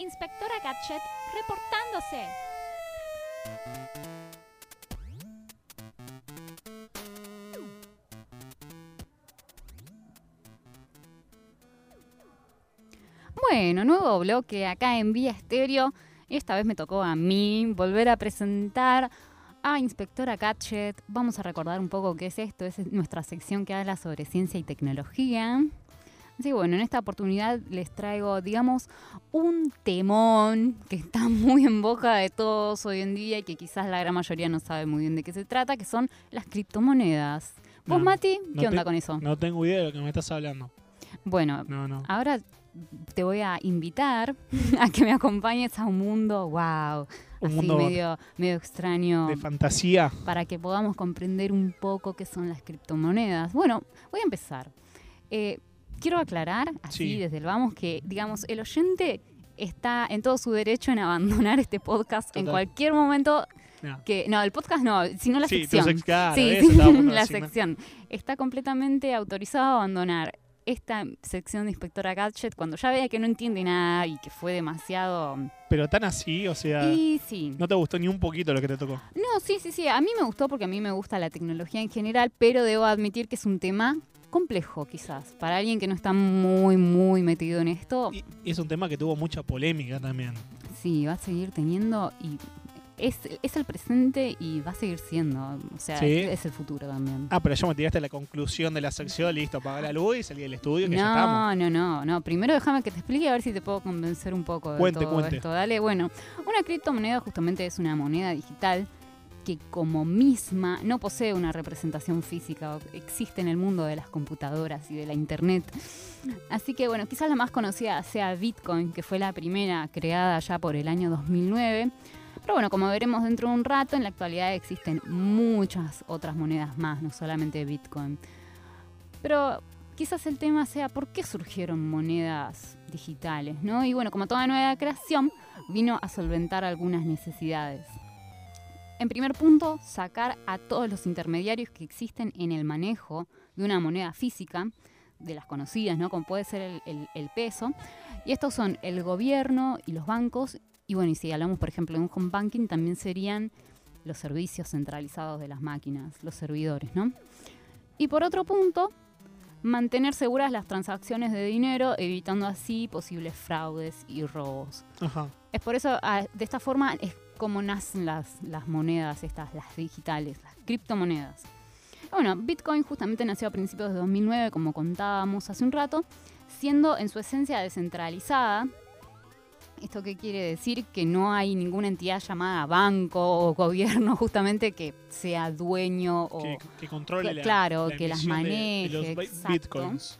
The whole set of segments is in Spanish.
Inspectora Gadget reportándose. Bueno, nuevo bloque acá en Vía Estéreo. Esta vez me tocó a mí volver a presentar a Inspectora Gadget. Vamos a recordar un poco qué es esto. Es nuestra sección que habla sobre ciencia y tecnología. Que bueno, en esta oportunidad les traigo, digamos, un temón que está muy en boca de todos hoy en día y que quizás la gran mayoría no sabe muy bien de qué se trata, que son las criptomonedas. ¿Vos, No, Mati? ¿Qué no onda te- con eso? No tengo idea de lo que me estás hablando. Bueno, No, no. ahora te voy a invitar a que me acompañes a un mundo, wow, Un así mundo medio, medio extraño. de fantasía. para que podamos comprender un poco qué son las criptomonedas. Bueno, voy a empezar. Eh, quiero aclarar, así Sí. desde el vamos, que digamos, el oyente está en todo su derecho en abandonar este podcast en cualquier momento No. que. No, el podcast no, sino la sí, sección. sex- claro, sí, eso sí, la sección. Está completamente autorizado a abandonar esta sección de Inspectora Gadget cuando ya vea que no entiende nada y que fue demasiado. Pero tan así, o sea, Y sí. no te gustó ni un poquito lo que te tocó. No, sí, sí, sí. A mí me gustó porque a mí me gusta la tecnología en general, pero debo admitir que es un tema complejo, quizás. Para alguien que no está muy, muy metido en esto, Y y es un tema que tuvo mucha polémica también. sí, va a seguir teniendo y es, es el presente y va a seguir siendo. O sea, Sí. es, es el futuro también. Ah, pero ya me tiraste a la conclusión de la sección, listo, apaga la luz y salí del estudio que ya estamos. No, no, no, no. Primero déjame que te explique a ver si te puedo convencer un poco de Cuente, todo cuente. esto. Dale, bueno, una criptomoneda justamente es una moneda digital que como misma no posee una representación física, existe en el mundo de las computadoras y de la internet. Así que bueno, quizás la más conocida sea Bitcoin, que fue la primera creada ya por el año 2009. Pero bueno, como veremos dentro de un rato, en la actualidad existen muchas otras monedas más, no solamente Bitcoin. Pero quizás el tema sea por qué surgieron monedas digitales, ¿no? Y bueno, como toda nueva creación, vino a solventar algunas necesidades. En primer punto, sacar a todos los intermediarios que existen en el manejo de una moneda física, de las conocidas, ¿no? Como puede ser el, el- el peso. Y estos son el gobierno y los bancos. Y bueno, y si hablamos, por ejemplo, de un home banking, también serían los servicios centralizados de las máquinas, los servidores, ¿no? Y por otro punto, mantener seguras las transacciones de dinero, evitando así posibles fraudes y robos. Ajá. Es por eso, ah, de esta forma, es como nacen las, las monedas, estas, las digitales, las criptomonedas. Bueno, Bitcoin justamente nació a principios de 2009, como contábamos hace un rato, siendo en su esencia descentralizada. ¿Esto qué quiere decir? Que no hay ninguna entidad llamada banco o gobierno justamente que sea dueño o... Que, que controle la, claro, la que las emisión de- de maneje, los bitcoins.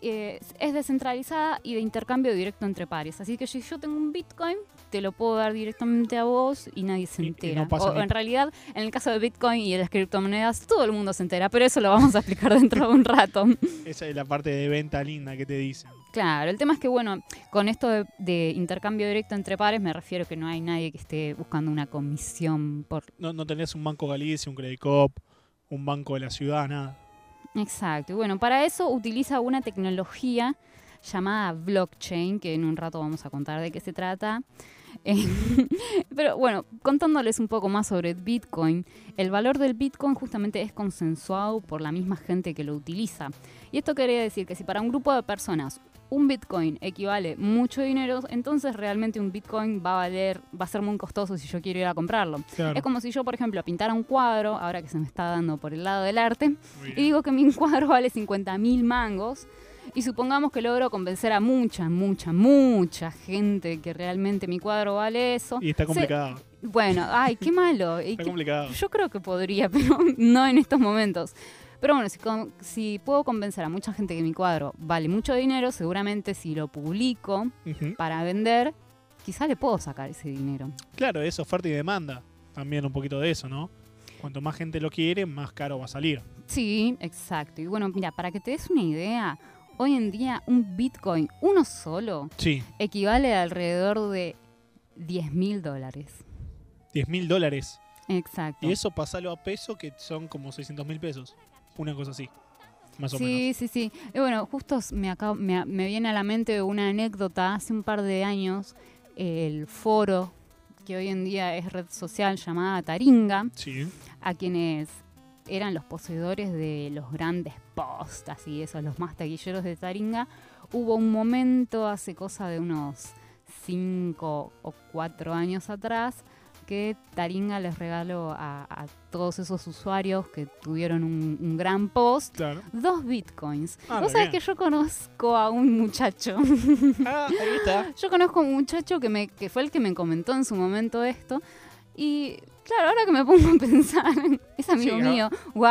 eh, es descentralizada y de intercambio directo entre pares. Así que si yo tengo un Bitcoin, te lo puedo dar directamente a vos y nadie se entera. no o en realidad, en el caso de Bitcoin y de las criptomonedas, todo el mundo se entera, pero eso lo vamos a explicar dentro de un rato. Esa es la parte de venta linda que te dicen. Claro, el tema es que, bueno, con esto de, de intercambio directo entre pares, me refiero que no hay nadie que esté buscando una comisión por No, no tenés un Banco Galicia, un Credit Cop, un banco de la ciudad, nada. Exacto. Y bueno, para eso utiliza una tecnología llamada blockchain, que en un rato vamos a contar de qué se trata. Eh, Pero bueno, contándoles un poco más sobre Bitcoin, el valor del Bitcoin justamente es consensuado por la misma gente que lo utiliza. Y esto quería decir que si para un grupo de personas un Bitcoin equivale mucho dinero, entonces realmente un Bitcoin va a valer, va a ser muy costoso si yo quiero ir a comprarlo. Claro. Es como si yo, por ejemplo, pintara un cuadro, ahora que se me está dando por el lado del arte, y digo que mi cuadro vale 50 mil mangos. Y supongamos que logro convencer a mucha, mucha, mucha gente que realmente mi cuadro vale eso. Y está Se- complicado. bueno, ay, qué malo. Está qué- complicado. yo creo que podría, pero no en estos momentos. Pero bueno, si, si puedo convencer a mucha gente que mi cuadro vale mucho dinero, seguramente si lo publico para vender, quizá le puedo sacar ese dinero. Claro, es oferta y demanda. También un poquito de eso, ¿no? Cuanto más gente lo quiere, más caro va a salir. Sí, exacto. Y bueno, mira, para que te des una idea, hoy en día un Bitcoin, uno solo, Sí, equivale a alrededor de 10 mil dólares. 10 mil dólares. Exacto. Y eso pasalo a peso, que son como 600 mil pesos. Una cosa así. más o sí, menos. sí, sí. Y bueno, justo me, acabo- me, me viene a la mente una anécdota. Hace un par de años, el foro, que hoy en día es red social llamada Taringa, Sí. a quienes eran los poseedores de los grandes posts, así esos, los más taquilleros de Taringa, hubo un momento hace cosa de unos cinco o cuatro años atrás que Taringa les regaló a, a todos esos usuarios que tuvieron un, un gran post Claro. dos bitcoins. Ah, Vos sabés bien. que yo conozco a un muchacho. Ah, ahí está. Yo conozco a un muchacho que, me, que fue el que me comentó en su momento esto. Y claro, ahora que me pongo a pensar, es amigo Sí, ¿no? mío. ¡Wow!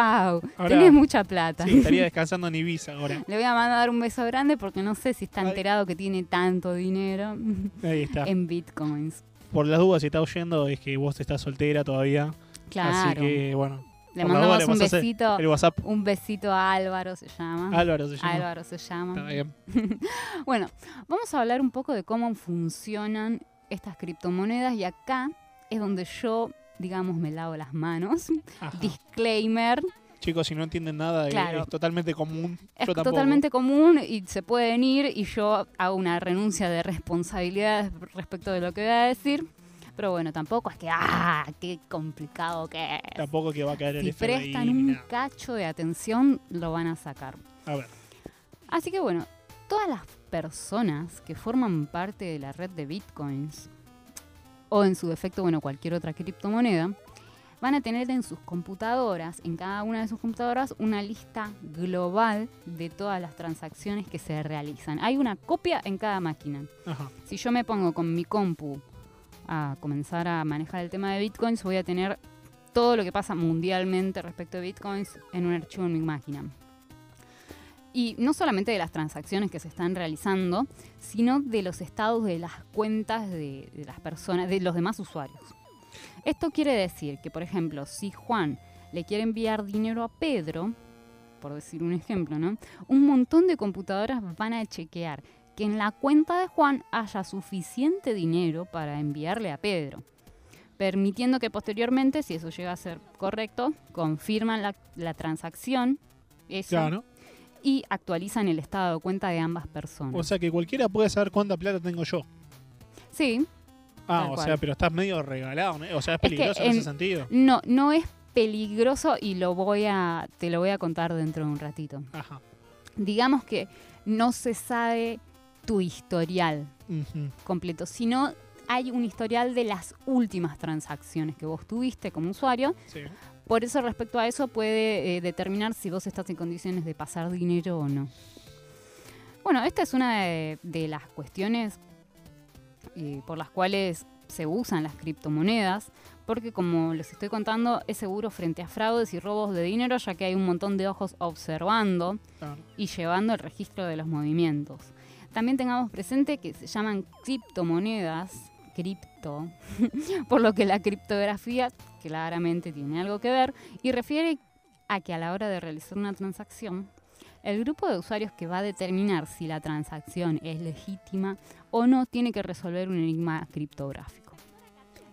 Ahora- Tenés mucha plata. Sí, estaría descansando en Ibiza ahora. Le voy a mandar un beso grande porque no sé si está enterado que tiene tanto dinero Ahí está. en bitcoins. Por las dudas, si está oyendo, es que vos estás soltera todavía. Claro. Así que, bueno, Le mandamos duda un besito. el WhatsApp. Un besito a Álvaro se llama. Álvaro se llama. Álvaro se llama. Está bien. Bueno, vamos a hablar un poco de cómo funcionan estas criptomonedas y acá es donde yo, digamos, me lavo las manos. Ajá. Disclaimer, Chicos, si no entienden nada, eh, Claro. es totalmente común. es Yo totalmente común y se pueden ir y yo hago una renuncia de responsabilidades respecto de lo que voy a decir. Pero bueno, tampoco es que, ¡ah! ¡Qué complicado que es! Tampoco que va a caer el Si prestan un cacho de atención, lo van a sacar. A ver. Así que bueno, todas las personas que forman parte de la red de bitcoins, o en su defecto, bueno, cualquier otra criptomoneda, van a tener en sus computadoras, en cada una de sus computadoras, una lista global de todas las transacciones que se realizan. Hay una copia en cada máquina. Ajá. Si yo me pongo con mi compu a comenzar a manejar el tema de bitcoins, voy a tener todo lo que pasa mundialmente respecto de bitcoins en un archivo en mi máquina. Y no solamente de las transacciones que se están realizando, sino de los estados de las cuentas de, las personas, de los demás usuarios. Esto quiere decir que, por ejemplo, si Juan le quiere enviar dinero a Pedro, por decir un ejemplo, ¿no? Un montón de computadoras van a chequear que en la cuenta de Juan haya suficiente dinero para enviarle a Pedro, permitiendo que posteriormente, si eso llega a ser correcto, confirman la, la transacción eso, Claro. Y actualizan el estado de cuenta de ambas personas. O sea que cualquiera puede saber cuánta plata tengo yo. sí, Ah, o cual. sea, pero estás medio regalado, ¿no? O sea, es que peligroso en, en- ese sentido. no, no es peligroso y lo voy a, te lo voy a contar dentro de un ratito. Ajá. Digamos que no se sabe tu historial completo, sino hay un historial de las últimas transacciones que vos tuviste como usuario. Sí. Por eso respecto a eso puede eh, determinar si vos estás en condiciones de pasar dinero o no. Bueno, esta es una de, de las cuestiones eh, por las cuales se usan las criptomonedas, porque como les estoy contando, es seguro frente a fraudes y robos de dinero, ya que hay un montón de ojos observando Claro. y llevando el registro de los movimientos. También tengamos presente que se llaman criptomonedas, cripto, por lo que la criptografía claramente tiene algo que ver y refiere a que a la hora de realizar una transacción, el grupo de usuarios que va a determinar si la transacción es legítima o no tiene que resolver un enigma criptográfico.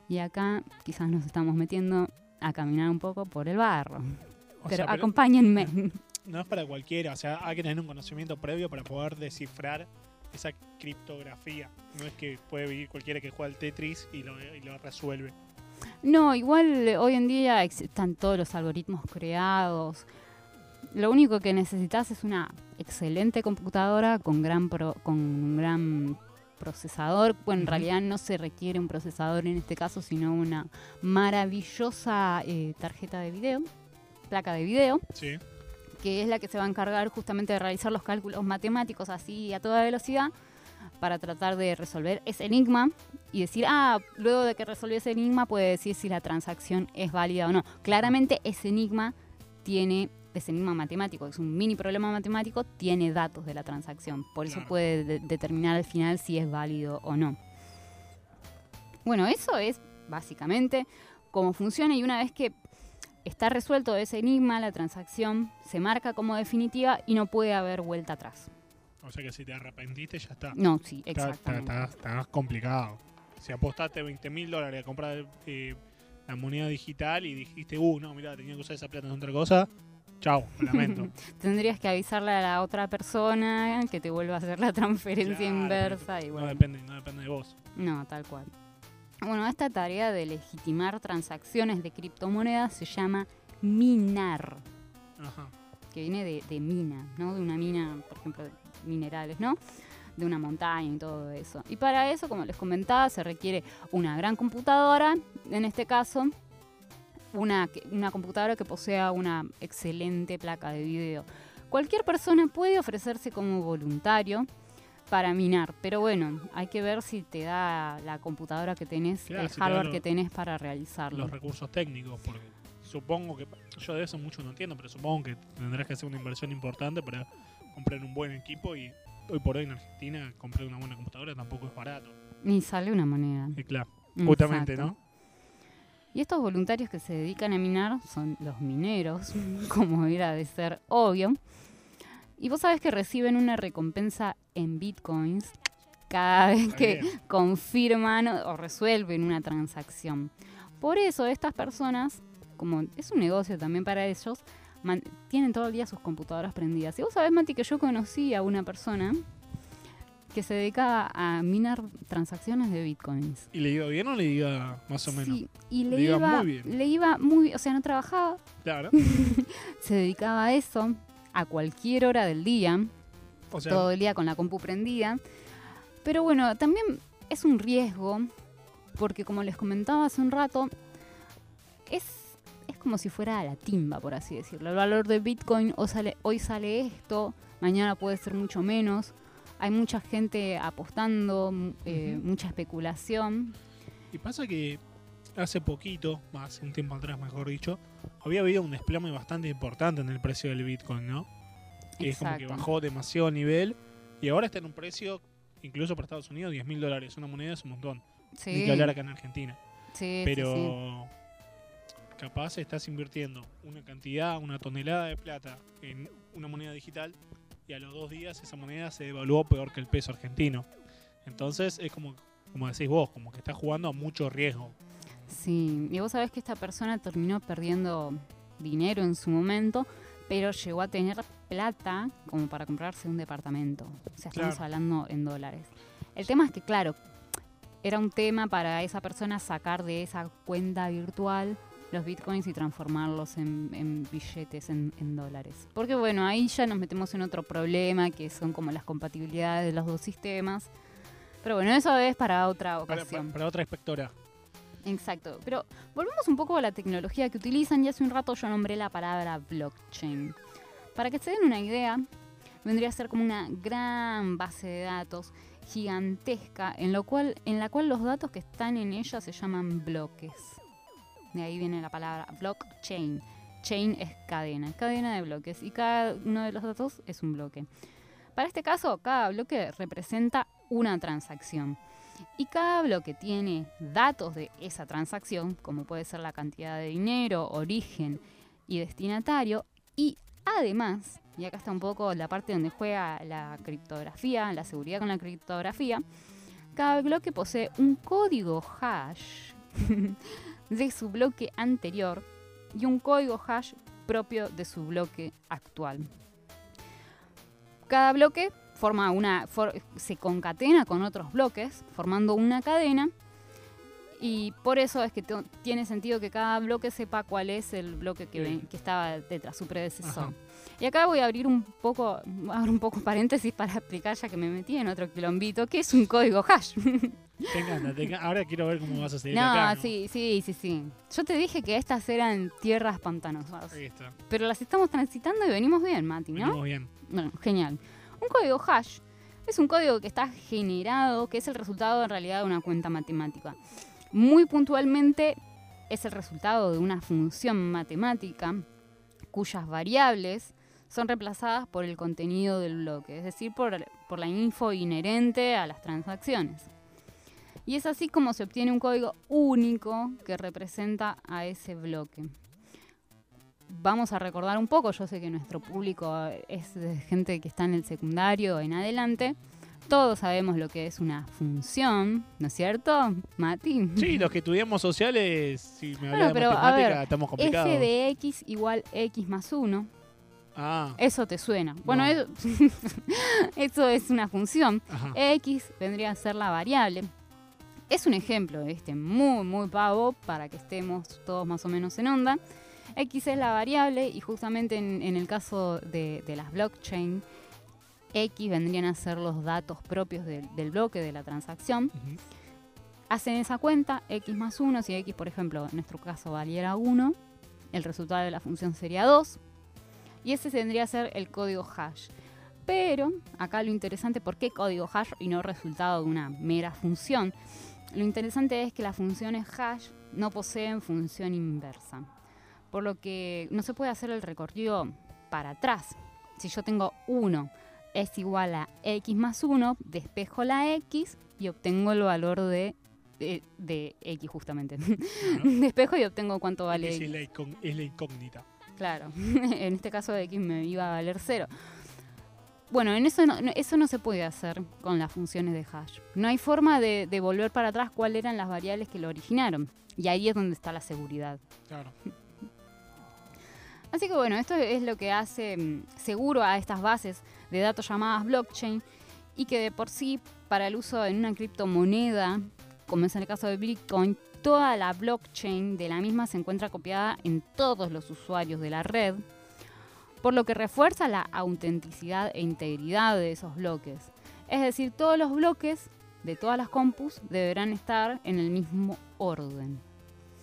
Y acá quizás nos estamos metiendo a caminar un poco por el barro. O pero sea, pero acompáñenme. no es para cualquiera. O sea, hay que tener un conocimiento previo para poder descifrar esa criptografía. No es que puede vivir cualquiera que juega al Tetris y lo, y lo resuelve. No, igual eh, hoy en día están todos los algoritmos creados. Lo único que necesitas es una excelente computadora con gran pro- con un gran procesador. Bueno, en realidad no se requiere un procesador en este caso, sino una maravillosa eh, tarjeta de video, placa de video, Sí. Que es la que se va a encargar justamente de realizar los cálculos matemáticos así a toda velocidad para tratar de resolver ese enigma y decir, ah, luego de que resolvió ese enigma puede decir si la transacción es válida o no. Claramente ese enigma tiene, ese enigma matemático, es un mini problema matemático, tiene datos de la transacción. Por eso puede de- determinar al final si es válido o no. Bueno, eso es básicamente cómo funciona y una vez que está resuelto ese enigma, la transacción se marca como definitiva y no puede haber vuelta atrás. O sea que si te arrepentiste ya está. No, sí, está, exactamente. está- está complicado. Si apostaste 20 mil dólares a comprar eh, la moneda digital y dijiste, uh, no, mira, tenía que usar esa plata en otra cosa, Chao, lamento. Tendrías que avisarle a la otra persona que te vuelva a hacer la transferencia Claro, inversa. Y No bueno, depende, no depende de vos. no, tal cual. Bueno, esta tarea de legitimar transacciones de criptomonedas se llama minar, Ajá. que viene de, de mina, ¿no? De una mina, por ejemplo, de minerales, ¿no? De una montaña y todo eso. Y para eso, como les comentaba, se requiere una gran computadora, en este caso, una, una computadora que posea una excelente placa de video. Cualquier persona puede ofrecerse como voluntario para minar, pero bueno, hay que ver si te da la computadora que tenés, Claro, el si hardware que tenés para realizarlo. Los recursos técnicos, porque supongo que. Yo de eso mucho no entiendo, pero supongo que tendrás que hacer una inversión importante para comprar un buen equipo y hoy por hoy en Argentina comprar una buena computadora tampoco es barato. Ni sale una moneda. Y claro, justamente, Exacto. ¿no? Y estos voluntarios que se dedican a minar son los mineros, como era de ser obvio. Y vos sabés que reciben una recompensa en bitcoins cada vez que confirman o resuelven una transacción. Por eso estas personas, como es un negocio también para ellos, tienen todo el día sus computadoras prendidas. Y vos sabés, Mati, que yo conocí a una persona que se dedicaba a minar transacciones de bitcoins. ¿Y le iba bien o le iba más o menos? Sí, y le, Le iba iba, muy bien. le iba muy, o sea, no trabajaba, Claro. se dedicaba a eso a cualquier hora del día, O sea, todo el día con la compu prendida. Pero bueno, también es un riesgo, porque como les comentaba hace un rato, es, es como si fuera la timba, por así decirlo. El valor de Bitcoin hoy sale, hoy sale esto, mañana puede ser mucho menos. Hay mucha gente apostando, m- eh, mucha especulación. y pasa que hace poquito, hace un tiempo atrás mejor dicho, había habido un desplome bastante importante en el precio del Bitcoin, ¿no? Que es como que bajó demasiado nivel y ahora está en un precio, incluso para Estados Unidos, 10 mil dólares. Una moneda es un montón. Sí, Ni que hablar acá en Argentina. sí, sí, Pero sí. capaz estás invirtiendo una cantidad, una tonelada de plata en una moneda digital y a los dos días esa moneda se devaluó peor que el peso argentino. Entonces es como, como decís vos, como que estás jugando a mucho riesgo. Sí, y vos sabés que esta persona terminó perdiendo dinero en su momento, pero llegó a tener plata como para comprarse un departamento. O sea, estamos Claro. hablando en dólares. El tema es que, claro, era un tema para esa persona sacar de esa cuenta virtual los bitcoins y transformarlos en, en billetes, en, en dólares. Porque bueno, ahí ya nos metemos en otro problema, que son como las compatibilidades de los dos sistemas. Pero bueno, eso es para otra Para, ocasión. para- para otra inspectora. Exacto, pero volvemos un poco a la tecnología que utilizan y hace un rato yo nombré la palabra blockchain. Para que se den una idea, vendría a ser como una gran base de datos gigantesca en, en la cual los datos que están en ella se llaman bloques. De ahí viene la palabra blockchain. Chain es cadena, cadena de bloques y cada uno de los datos es un bloque. Para este caso, cada bloque representa una transacción. Y cada bloque tiene datos de esa transacción, como puede ser la cantidad de dinero, origen y destinatario. Y además, y acá está un poco la parte donde juega la criptografía, la seguridad con la criptografía, cada bloque posee un código hash de su bloque anterior y un código hash propio de su bloque actual. Cada bloque forma una for- se concatena con otros bloques formando una cadena y por eso es que tiene sentido que cada bloque sepa cuál es el bloque que, que estaba detrás, su predecesor. Ajá. Y acá voy a abrir un poco, abro un poco paréntesis para explicar ya que me metí en otro quilombito, que es un código hash. Te encanta, te Ahora quiero ver cómo vas a seguir no, acá. ¿no? sí, sí, sí, sí. Yo te dije que estas eran tierras pantanosas, Ahí está. pero las estamos transitando y venimos bien, Mati, ¿no? Venimos bien. Bueno, genial. Un código hash es un código que está generado, que es el resultado en realidad de una cuenta matemática. Muy puntualmente es el resultado de una función matemática cuyas variables son reemplazadas por el contenido del bloque, es decir, por, por la info inherente a las transacciones. Y es así como se obtiene un código único que representa a ese bloque vamos a recordar un poco, yo sé que nuestro público es de gente que está en el secundario en adelante, todos sabemos lo que es una función, ¿no es cierto, Mati? Sí, los que estudiamos sociales, si me hablas de pero, a matemática, ver, estamos f complicados. de x igual x más 1. Ah, Eso te suena. Bueno, No. eso, eso es una función. ajá. X vendría a ser la variable. Es un ejemplo este muy, muy pavo para que estemos todos más o menos en onda. X es la variable y justamente en, en el caso de, de las blockchain, X vendrían a ser los datos propios del, del bloque de la transacción. Hacen esa cuenta, X más 1, si X, por ejemplo, en nuestro caso valiera 1, el resultado de la función sería 2. Y ese tendría a ser el código hash. Pero acá lo interesante, ¿por qué código hash y no resultado de una mera función? Lo interesante es que las funciones hash no poseen función inversa. Por lo que no se puede hacer el recorrido para atrás. Si yo tengo 1 es igual a x más 1, despejo la x y obtengo el valor de, de, de x justamente. Claro. despejo y obtengo cuánto vale x. es la, incón- es la incógnita. Claro, en este caso de x me iba a valer cero. Bueno, en eso no, no- eso no se puede hacer con las funciones de hash. No hay forma de, de volver para atrás cuáles eran las variables que lo originaron. Y ahí es donde está la seguridad. Claro. Así que bueno, esto es lo que hace mm, seguro a estas bases de datos llamadas blockchain y que de por sí para el uso en una criptomoneda, como es en el caso de Bitcoin, toda la blockchain de la misma se encuentra copiada en todos los usuarios de la red, por lo que refuerza la autenticidad e integridad de esos bloques. Es decir, todos los bloques de todas las compus deberán estar en el mismo orden.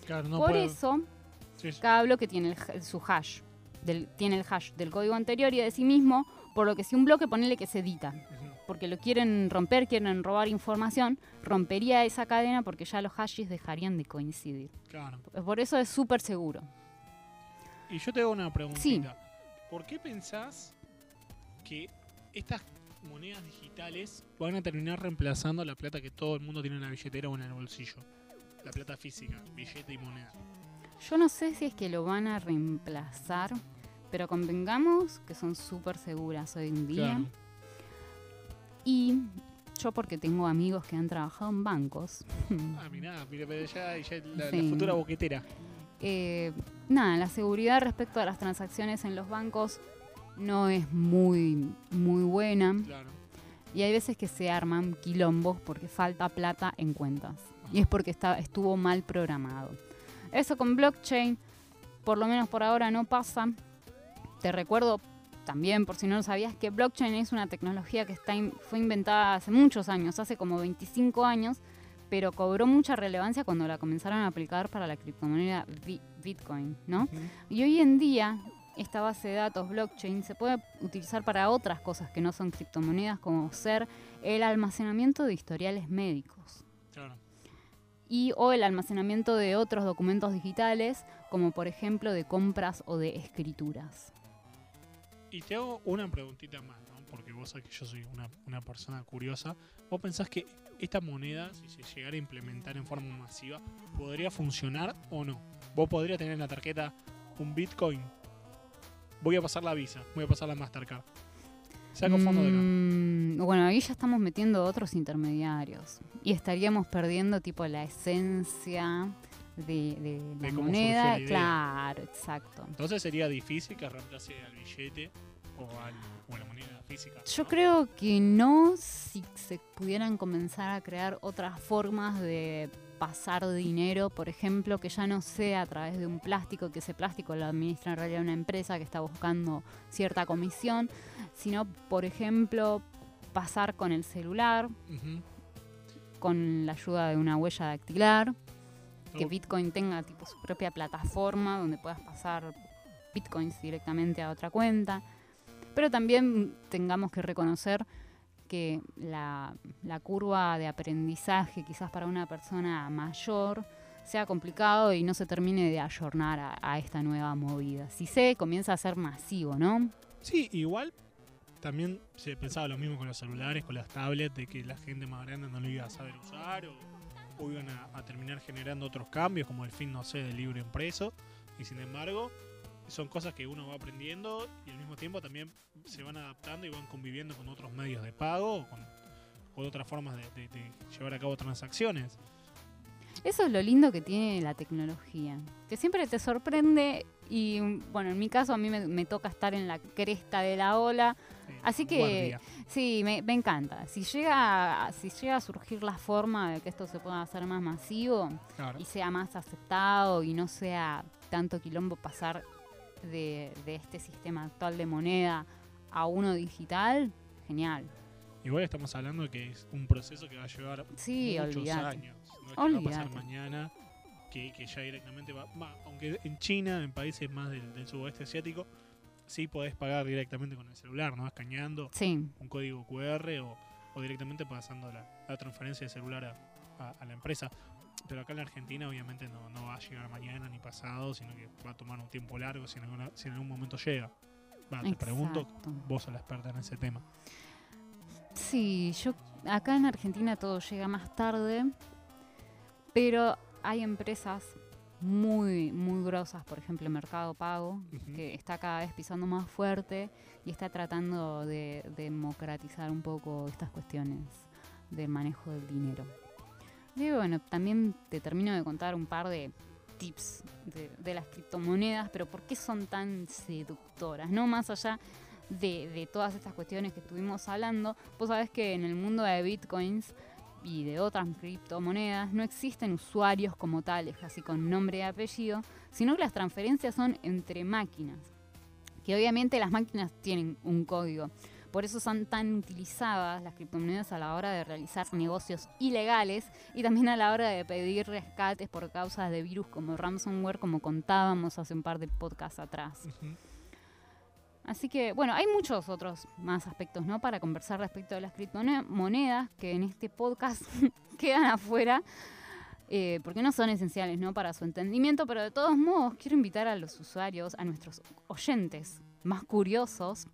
Claro, no por puedo- eso, sí, sí. cada bloque tiene el su hash. Del, tiene el hash del código anterior y de sí mismo, por lo que si un bloque ponele que se edita, porque lo quieren romper, quieren robar información, rompería esa cadena porque ya los hashes dejarían de coincidir. Claro. Por eso es súper seguro. Y yo te hago una preguntita. ¿Por qué pensás que estas monedas digitales van a terminar reemplazando la plata que todo el mundo tiene en la billetera o en el bolsillo? La plata física, billete y moneda. Yo no sé si es que lo van a reemplazar, pero convengamos que son súper seguras hoy en día. Claro. Y yo porque tengo amigos que han trabajado en bancos. Ah, mirá, mira, pero ya, ya la, futura boquetera. Eh, nada, la seguridad respecto a las transacciones en los bancos no es muy, muy buena. Claro. Y hay veces que se arman quilombos porque falta plata en cuentas. Y es porque está, estuvo mal programado. Eso con blockchain, por lo menos por ahora no pasa. Te recuerdo también, por si no lo sabías, que blockchain es una tecnología que está in- fue inventada hace muchos años, hace como 25 años, pero cobró mucha relevancia cuando la comenzaron a aplicar para la criptomoneda Bi- Bitcoin, ¿no? Y hoy en día, esta base de datos blockchain se puede utilizar para otras cosas que no son criptomonedas, como ser el almacenamiento de historiales médicos Claro. Y o el almacenamiento de otros documentos digitales, como por ejemplo de compras o de escrituras. Y te hago una preguntita más, ¿no? Porque vos sabés que yo soy una, una persona curiosa. ¿Vos pensás que esta moneda, si se llegara a implementar en forma masiva, podría funcionar o no? ¿Vos podrías tener en la tarjeta un Bitcoin? Voy a pasar la Visa, voy a pasar la Mastercard. Saco fondo de acá. Mm, bueno, ahí ya estamos metiendo otros intermediarios y estaríamos perdiendo tipo la esencia de, de la De moneda. la. Claro, exacto. Entonces sería difícil que reemplace al billete o, al, o a la moneda física. Yo ¿no? creo que no si se pudieran comenzar a crear otras formas de pasar dinero, por ejemplo, que ya no sea a través de un plástico, que ese plástico lo administra en realidad una empresa que está buscando cierta comisión, sino, por ejemplo, pasar con el celular, con la ayuda de una huella dactilar, que Bitcoin tenga tipo su propia plataforma donde puedas pasar Bitcoins directamente a otra cuenta. Pero también tengamos que reconocer que la, curva de aprendizaje quizás para una persona mayor sea complicado y no se termine de ayornar a, esta nueva movida. Si se comienza a ser masivo, ¿no? Sí, igual también se pensaba lo mismo con los celulares, con las tablets, de que la gente más grande no lo iba a saber usar o, o iban a, a terminar generando otros cambios, como el fin, no sé, del libro impreso. Y sin embargo, son cosas que uno va aprendiendo y al mismo tiempo también se van adaptando y van conviviendo con otros medios de pago o con, con otras formas de, de- de llevar a cabo transacciones. Eso es lo lindo que tiene la tecnología, que siempre te sorprende Y bueno, en mi caso a mí me, me toca estar en la cresta de la ola. Sí, Así que guardia. sí, me, me encanta. Si llega, si llega a surgir la forma de que esto se pueda hacer más masivo Claro. y sea más aceptado y no sea tanto quilombo pasar de, de este sistema actual de moneda a uno digital, genial. Igual estamos hablando de que es un proceso que va a llevar Sí, muchos años. No es que va a pasar mañana, que, que ya directamente va, va- Aunque en China, en países más del, del sudoeste asiático, sí podés pagar directamente con el celular, ¿no? Escaneando Sí, un código QR o, o directamente pasando la, la transferencia de celular a, a- a la empresa. Pero acá en la Argentina obviamente no, no va a llegar mañana ni pasado, sino que va a tomar un tiempo largo si en, alguna- si en algún momento llega. Va, te pregunto, vos sos la experta en ese tema. Sí, yo acá en Argentina todo llega más tarde, pero hay empresas muy, muy grosas, por ejemplo Mercado Pago, que está cada vez pisando más fuerte y está tratando de democratizar un poco estas cuestiones del manejo del dinero. Y bueno, también te termino de contar un par de tips de, las criptomonedas, pero ¿por qué son tan seductoras? No más allá de, de todas estas cuestiones que estuvimos hablando, vos sabés que en el mundo de bitcoins y de otras criptomonedas no existen usuarios como tales, así con nombre y apellido, sino que las transferencias son entre máquinas. Que obviamente las máquinas tienen un código. Por eso son tan utilizadas las criptomonedas a la hora de realizar negocios ilegales y también a la hora de pedir rescates por causas de virus como ransomware, como contábamos hace un par de podcasts atrás. Así que, bueno, hay muchos otros más aspectos, ¿no? Para conversar respecto de las criptomonedas que en este podcast quedan afuera, eh, porque no son esenciales, ¿no? Para su entendimiento, pero de todos modos quiero invitar a los usuarios, a nuestros oyentes más curiosos,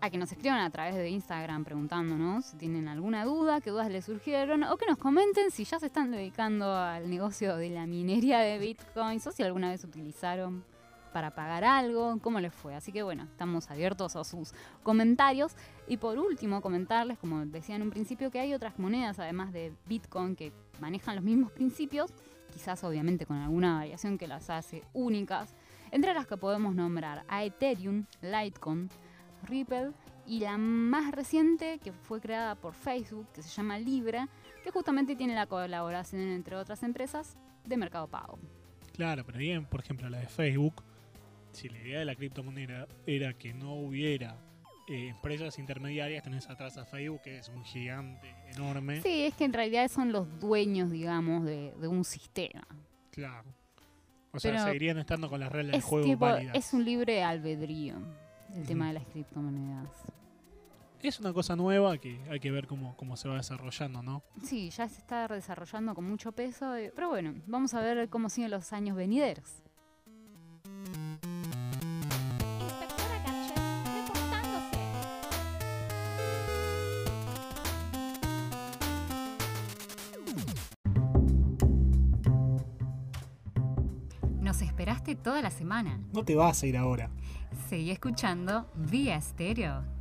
a que nos escriban a través de Instagram preguntándonos si tienen alguna duda, qué dudas les surgieron, o que nos comenten si ya se están dedicando al negocio de la minería de bitcoins o si alguna vez utilizaron para pagar algo, cómo les fue. Así que bueno, estamos abiertos a sus comentarios. Y por último, comentarles, como decía en un principio, que hay otras monedas, además de Bitcoin, que manejan los mismos principios, quizás obviamente con alguna variación que las hace únicas, entre las que podemos nombrar a Ethereum, Litecoin, Ripple y la más reciente que fue creada por Facebook, que se llama Libra, que justamente tiene la colaboración entre otras empresas de Mercado Pago. Claro, pero bien, por ejemplo, la de Facebook, si la idea de la criptomoneda era que no hubiera eh, empresas intermediarias, tenés atrás a Facebook, que es un gigante enorme. Sí, es que en realidad son los dueños, digamos, de, de un sistema. Claro. O sea, Pero seguirían estando con las reglas del juego válidas. es un libre albedrío el tema de las criptomonedas. Es una cosa nueva que hay que ver cómo, cómo se va desarrollando, ¿no? Sí, ya se está desarrollando con mucho peso, eh, pero bueno, vamos a ver cómo siguen los años venideros. Inspectora Cachet, reportándose. Nos esperaste toda la semana. No te vas a ir ahora. Seguí escuchando Vía Estéreo.